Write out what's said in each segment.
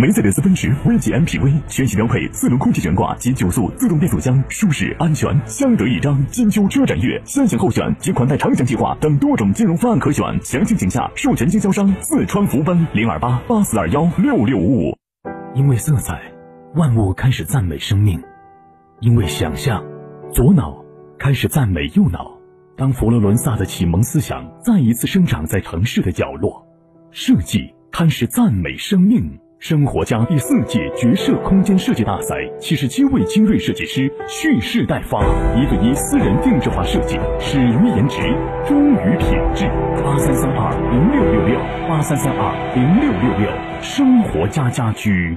梅赛德斯奔驰 V 级 MPV 全系标配四轮空气悬挂及九速自动变速箱，舒适安全，相得益彰。金秋车展月，先享后选及款待长享计划等多种金融方案可选，详情请下授权经销商四川福奔零二八八四二幺六六五五。因为色彩，万物开始赞美生命；因为想象，左脑开始赞美右脑。当佛罗伦萨的启蒙思想再一次生长在城市的角落，设计开始赞美生命。生活家第四届绝色空间设计大赛，七十七位精锐设计师蓄势待发，一对一私人定制化设计，始于颜值，忠于品质。八三三二零六六六，八三三二零六六六，生活家家居。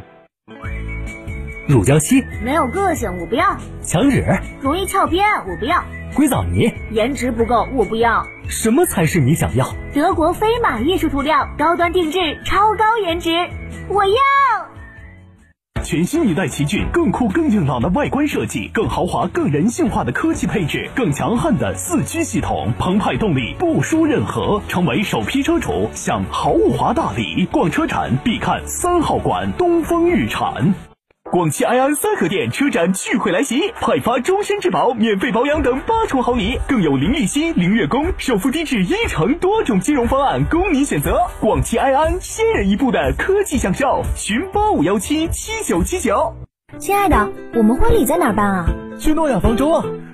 乳胶漆没有个性，我不要；墙纸容易翘边，我不要；硅藻泥颜值不够，我不要。什么才是你想要？德国飞马艺术涂料，高端定制，超高颜值，我要。全新一代奇骏，更酷更硬朗的外观设计，更豪华更人性化的科技配置，更强悍的四驱系统，澎湃动力不输任何。成为首批车主享豪华大礼，逛车展必看三号馆东风日产。广汽埃安三河店车展聚会来袭，派发终身质保、免费保养等八重好礼，更有零利息、零月供、首付低至一成多种金融方案供您选择。广汽埃安先人一步的科技享受，寻八五幺七七九七九。亲爱的，我们婚礼在哪儿办啊？去诺亚方舟啊！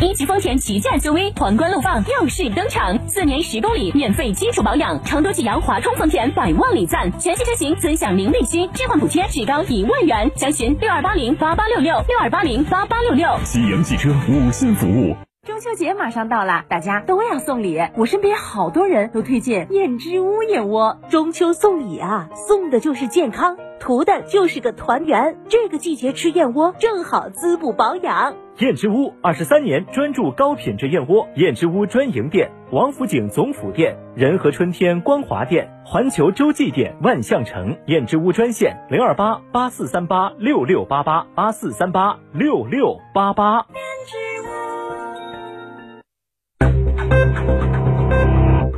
一级丰田旗舰 SUV 皇冠陆放耀世登场，四年十公里免费基础保养，成都济阳华通丰田百万礼赞，全系车型尊享零利息，置换补贴至高一万元，详询六二八零八八六六六二八零八八六六。西洋汽车五星服务。中秋节马上到了，大家都要送礼。我身边好多人都推荐燕之屋燕窝。中秋送礼啊，送的就是健康，图的就是个团圆。这个季节吃燕窝正好滋补保养。燕之屋二十三年专注高品质燕窝，燕之屋专营店：王府井总府店、仁和春天光华店、环球洲际店、万象城。燕之屋专线零二八八四三八六六八八八四三八六六八八。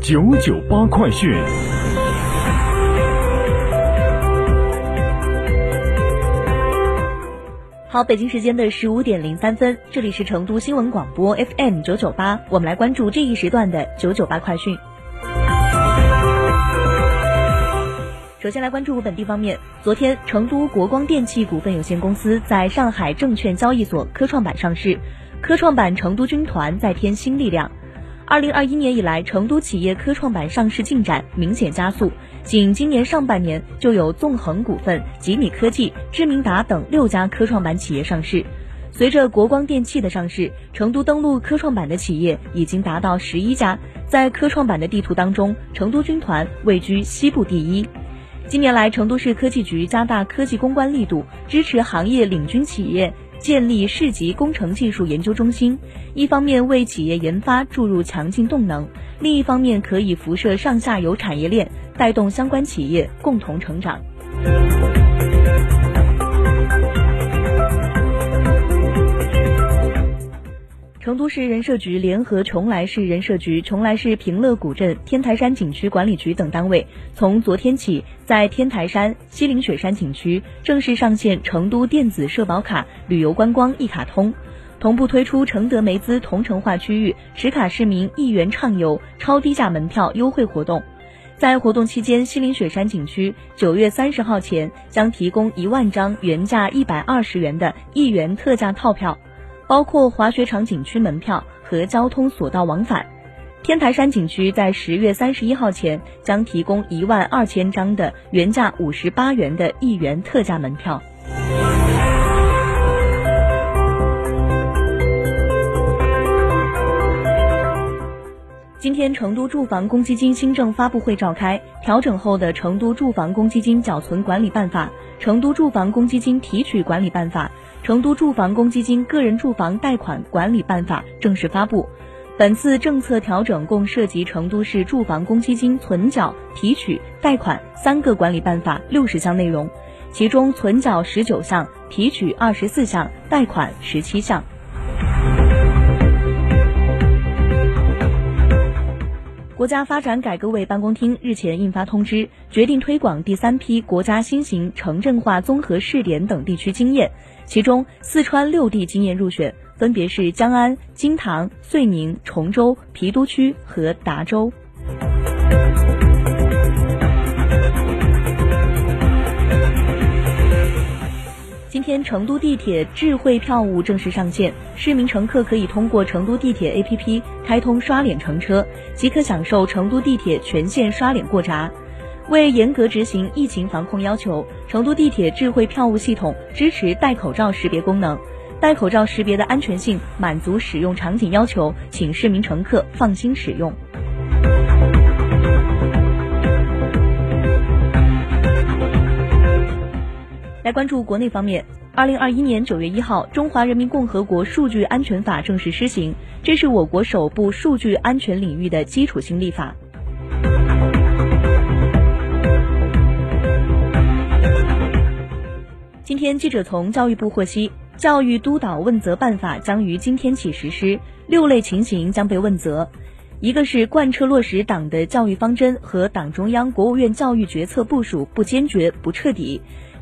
九九八快讯。好，北京时间的十五点零三分，这里是成都新闻广播 FM 九九八，我们来关注这一时段的九九八快讯。首先来关注本地方面，昨天，成都国光电器股份有限公司在上海证券交易所科创板上市，科创板成都军团再添新力量。二零二一年以来，成都企业科创板上市进展明显加速。仅今年上半年，就有纵横股份、吉米科技、知明达等六家科创板企业上市。随着国光电器的上市，成都登陆科创板的企业已经达到十一家。在科创板的地图当中，成都军团位居西部第一。近年来，成都市科技局加大科技攻关力度，支持行业领军企业建立市级工程技术研究中心。一方面为企业研发注入强劲动能，另一方面可以辐射上下游产业链，带动相关企业共同成长。成都市人社局联合邛崃市人社局、邛崃市平乐古镇、天台山景区管理局等单位，从昨天起，在天台山、西岭雪山景区正式上线成都电子社保卡旅游观光一卡通。同步推出承德梅资同城化区域持卡市民一元畅游、超低价门票优惠活动。在活动期间，西岭雪山景区九月三十号前将提供一万张原价一百二十元的一元特价套票，包括滑雪场景区门票和交通索道往返。天台山景区在十月三十一号前将提供一万二千张的原价五十八元的一元特价门票。今天，成都住房公积金新政发布会召开，调整后的《成都住房公积金缴存管理办法》《成都住房公积金提取管理办法》《成都住房公积金个人住房贷款管理办法》正式发布。本次政策调整共涉及成都市住房公积金存缴、提取、贷款三个管理办法六十项内容，其中存缴十九项，提取二十四项，贷款十七项。国家发展改革委办公厅日前印发通知，决定推广第三批国家新型城镇化综合试点等地区经验，其中四川六地经验入选。分别是江安、金堂、遂宁、崇州、郫都区和达州。天，成都地铁智慧票务正式上线，市民乘客可以通过成都地铁 APP 开通刷脸乘车，即可享受成都地铁全线刷脸过闸。为严格执行疫情防控要求，成都地铁智慧票务系统支持戴口罩识别功能。戴口罩识别的安全性满足使用场景要求，请市民乘客放心使用。来关注国内方面，二零二一年九月一号，《中华人民共和国数据安全法》正式施行，这是我国首部数据安全领域的基础性立法。今天，记者从教育部获悉。教育督导问责办法将于今天起实施，六类情形将被问责。一个是贯彻落实党的教育方针和党中央、国务院教育决策部署不坚决、不彻底；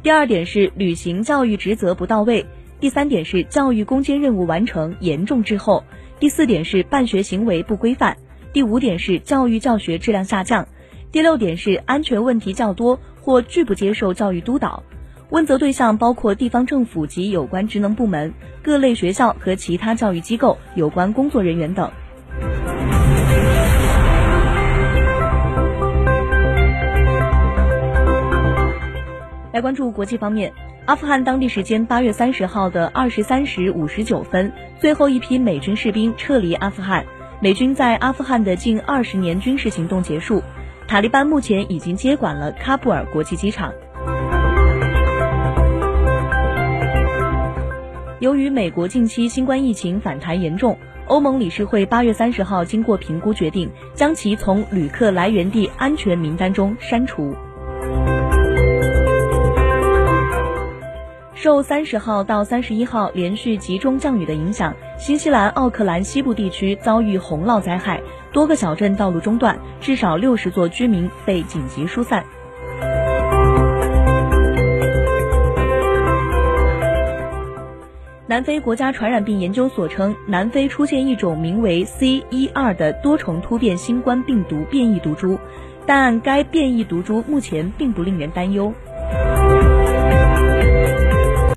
第二点是履行教育职责不到位；第三点是教育攻坚任务完成严重滞后；第四点是办学行为不规范；第五点是教育教学质量下降；第六点是安全问题较多或拒不接受教育督导。问责对象包括地方政府及有关职能部门、各类学校和其他教育机构有关工作人员等。来关注国际方面，阿富汗当地时间八月三十号的二十三时五十九分，最后一批美军士兵撤离阿富汗。美军在阿富汗的近二十年军事行动结束，塔利班目前已经接管了喀布尔国际机场。由于美国近期新冠疫情反弹严重，欧盟理事会八月三十号经过评估决定，将其从旅客来源地安全名单中删除。受三十号到三十一号连续集中降雨的影响，新西兰奥克兰西部地区遭遇洪涝灾害，多个小镇道路中断，至少六十座居民被紧急疏散。南非国家传染病研究所称，南非出现一种名为 C 一二的多重突变新冠病毒变异毒株，但该变异毒株目前并不令人担忧。